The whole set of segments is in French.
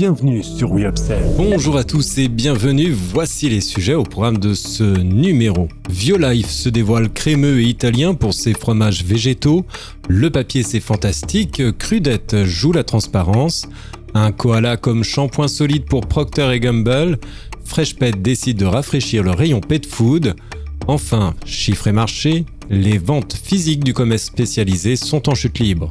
bienvenue sur We Bonjour à tous et bienvenue, voici les sujets au programme de ce numéro. Violife se dévoile crémeux et italien pour ses fromages végétaux, le papier c'est fantastique, Crudette joue la transparence, un koala comme shampoing solide pour Procter Gamble, Fresh Pet décide de rafraîchir le rayon pet food, enfin, chiffres et marché, les ventes physiques du commerce spécialisé sont en chute libre.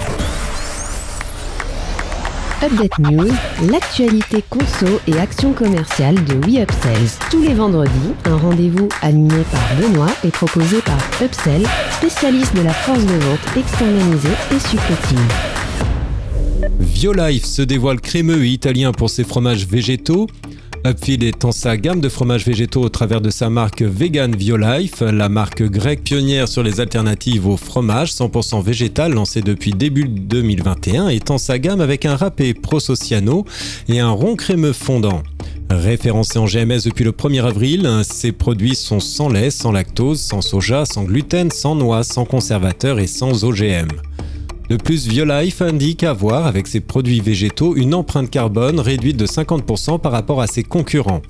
Update News, l'actualité conso et action commerciale de WeUpsells. Tous les vendredis, un rendez-vous animé par Benoît et proposé par Upsell, spécialiste de la force de vente externalisée et supplétive. Violife se dévoile crémeux et italien pour ses fromages végétaux. Upfield étend sa gamme de fromages végétaux au travers de sa marque Vegan Violife, la marque grecque pionnière sur les alternatives au fromage 100% végétal lancée depuis début 2021, étend sa gamme avec un râpé Prosociano et un rond crémeux fondant. Référencé en GMS depuis le 1er avril, ces produits sont sans lait, sans lactose, sans soja, sans gluten, sans noix, sans conservateur et sans OGM. De plus, Violife indique avoir, avec ses produits végétaux, une empreinte carbone réduite de 50% par rapport à ses concurrents.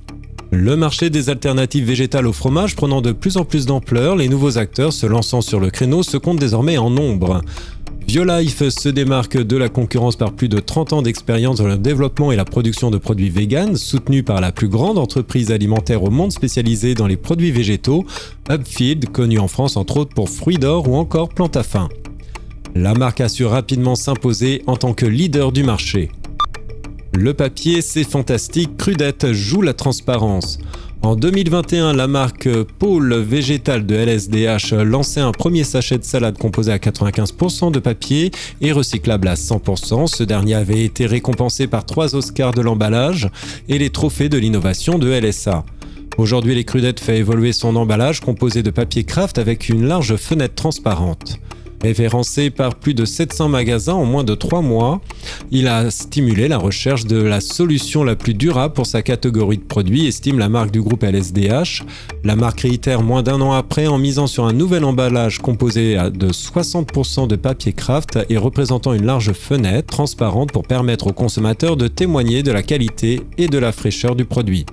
Le marché des alternatives végétales au fromage prenant de plus en plus d'ampleur, les nouveaux acteurs se lançant sur le créneau se comptent désormais en nombre. Violife se démarque de la concurrence par plus de 30 ans d'expérience dans le développement et la production de produits véganes, soutenu par la plus grande entreprise alimentaire au monde spécialisée dans les produits végétaux, Upfield, connu en France entre autres pour Fruits d'Or ou encore Plantafin. La marque a su rapidement s'imposer en tant que leader du marché. Le papier, c'est fantastique, Crudette joue la transparence. En 2021, la marque Pôle Végétal de LSDH lançait un premier sachet de salade composé à 95% de papier et recyclable à 100%. Ce dernier avait été récompensé par trois Oscars de l'emballage et les trophées de l'innovation de LSA. Aujourd'hui, les Crudettes fait évoluer son emballage composé de papier craft avec une large fenêtre transparente. Référencé par plus de 700 magasins en moins de 3 mois, il a stimulé la recherche de la solution la plus durable pour sa catégorie de produits, estime la marque du groupe LSDH. La marque réitère moins d'un an après en misant sur un nouvel emballage composé de 60% de papier craft et représentant une large fenêtre transparente pour permettre aux consommateurs de témoigner de la qualité et de la fraîcheur du produit.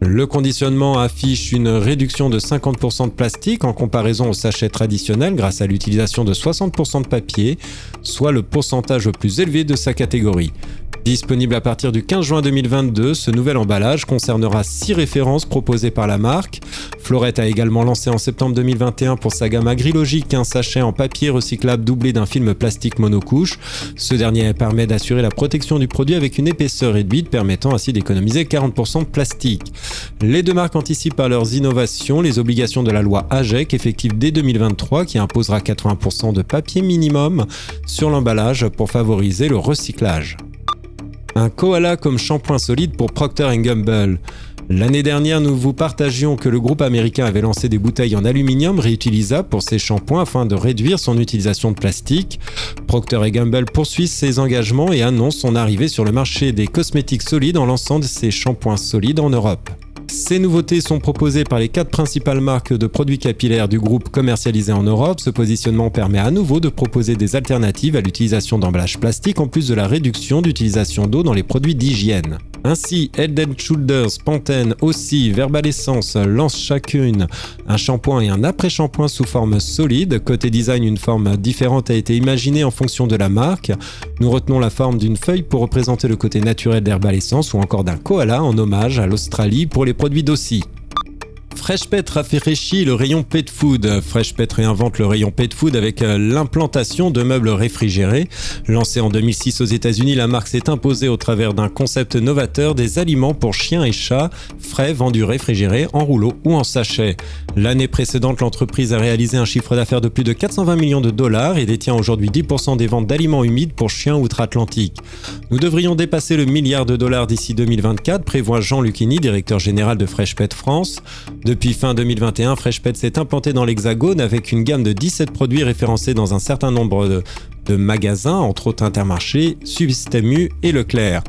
Le conditionnement affiche une réduction de 50% de plastique en comparaison au sachet traditionnel grâce à l'utilisation de 60% de papier, soit le pourcentage le plus élevé de sa catégorie. Disponible à partir du 15 juin 2022, ce nouvel emballage concernera 6 références proposées par la marque. Florette a également lancé en septembre 2021 pour sa gamme agrilogique un sachet en papier recyclable doublé d'un film plastique monocouche. Ce dernier permet d'assurer la protection du produit avec une épaisseur réduite permettant ainsi d'économiser 40% de plastique. Les deux marques anticipent par leurs innovations les obligations de la loi AGEC effective dès 2023 qui imposera 80% de papier minimum sur l'emballage pour favoriser le recyclage. Un koala comme shampoing solide pour Procter Gamble. L'année dernière, nous vous partagions que le groupe américain avait lancé des bouteilles en aluminium réutilisables pour ses shampoings afin de réduire son utilisation de plastique. Procter Gamble poursuit ses engagements et annonce son arrivée sur le marché des cosmétiques solides en lançant ses shampoings solides en Europe. Ces nouveautés sont proposées par les quatre principales marques de produits capillaires du groupe commercialisés en Europe. Ce positionnement permet à nouveau de proposer des alternatives à l'utilisation d'emballages plastiques en plus de la réduction d'utilisation d'eau dans les produits d'hygiène. Ainsi, Head Shoulders, Pantene, aussi Verbal Essence lancent chacune un shampoing et un après-shampoing sous forme solide. Côté design, une forme différente a été imaginée en fonction de la marque. Nous retenons la forme d'une feuille pour représenter le côté naturel d'Herbal Essence ou encore d'un koala en hommage à l'Australie pour les produits d'Aussie. Freshpet rafraîchit le rayon pet food. Freshpet réinvente le rayon pet food avec euh, l'implantation de meubles réfrigérés. Lancée en 2006 aux États-Unis, la marque s'est imposée au travers d'un concept novateur des aliments pour chiens et chats, frais vendus réfrigérés en rouleau ou en sachet. L'année précédente, l'entreprise a réalisé un chiffre d'affaires de plus de 420 millions de dollars et détient aujourd'hui 10% des ventes d'aliments humides pour chiens outre-Atlantique. Nous devrions dépasser le milliard de dollars d'ici 2024, prévoit Jean Lucchini, directeur général de Freshpet France. Depuis fin 2021, Freshpet s'est implanté dans l'Hexagone avec une gamme de 17 produits référencés dans un certain nombre de, magasins, entre autres Intermarché, Système U et Leclerc.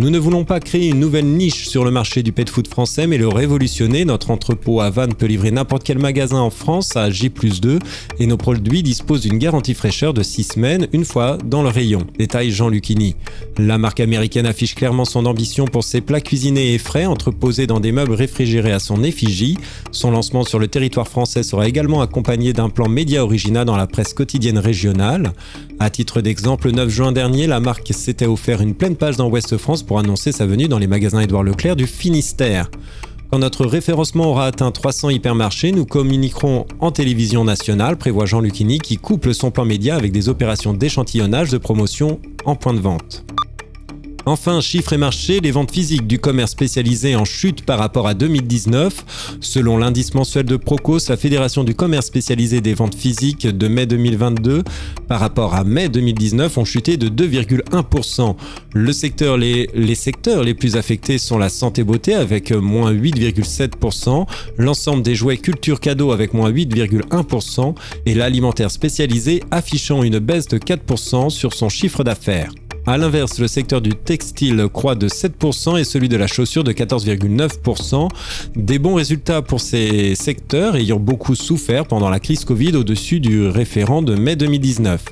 Nous ne voulons pas créer une nouvelle niche sur le marché du pet food français, mais le révolutionner. Notre entrepôt à Vannes peut livrer n'importe quel magasin en France à J 2 et nos produits disposent d'une garantie fraîcheur de 6 semaines une fois dans le rayon. Détail Jean Lucchini. La marque américaine affiche clairement son ambition pour ses plats cuisinés et frais entreposés dans des meubles réfrigérés à son effigie. Son lancement sur le territoire français sera également accompagné d'un plan média original dans la presse quotidienne régionale. À titre d'exemple, le 9 juin dernier, la marque s'était offert une pleine page dans Ouest France pour annoncer sa venue dans les magasins Édouard Leclerc du Finistère. Quand notre référencement aura atteint 300 hypermarchés, nous communiquerons en télévision nationale, prévoit Jean Lucchini, qui couple son plan média avec des opérations d'échantillonnage de promotion en point de vente. Enfin, chiffres et marchés, les ventes physiques du commerce spécialisé en chute par rapport à 2019. Selon l'indice mensuel de Procos, la Fédération du commerce spécialisé des ventes physiques de mai 2022 par rapport à mai 2019 ont chuté de 2,1%. Le secteur, les, secteurs les plus affectés sont la santé-beauté avec moins 8,7%, l'ensemble des jouets culture cadeaux avec moins 8,1% et l'alimentaire spécialisé affichant une baisse de 4% sur son chiffre d'affaires. A l'inverse, le secteur du textile croît de 7% et celui de la chaussure de 14,9%. Des bons résultats pour ces secteurs ayant beaucoup souffert pendant la crise Covid au-dessus du référent de mai 2019.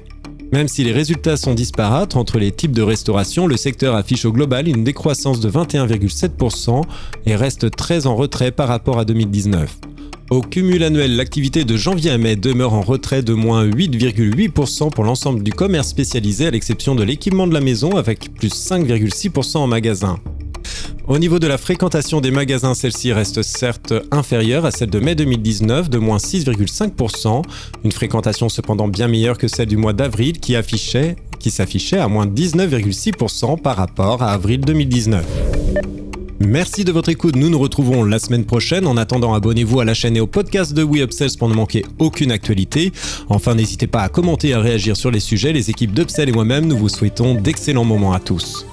Même si les résultats sont disparates entre les types de restauration, le secteur affiche au global une décroissance de 21,7% et reste très en retrait par rapport à 2019. Au cumul annuel, l'activité de janvier à mai demeure en retrait de moins 8,8% pour l'ensemble du commerce spécialisé à l'exception de l'équipement de la maison avec plus 5,6% en magasin. Au niveau de la fréquentation des magasins, celle-ci reste certes inférieure à celle de mai 2019 de moins 6,5%, une fréquentation cependant bien meilleure que celle du mois d'avril qui qui s'affichait à moins 19,6% par rapport à avril 2019. Merci de votre écoute. Nous nous retrouvons la semaine prochaine. En attendant, abonnez-vous à la chaîne et au podcast de WeUpsells pour ne manquer aucune actualité. Enfin, n'hésitez pas à commenter et à réagir sur les sujets. Les équipes d'Upsell et moi-même, nous vous souhaitons d'excellents moments à tous.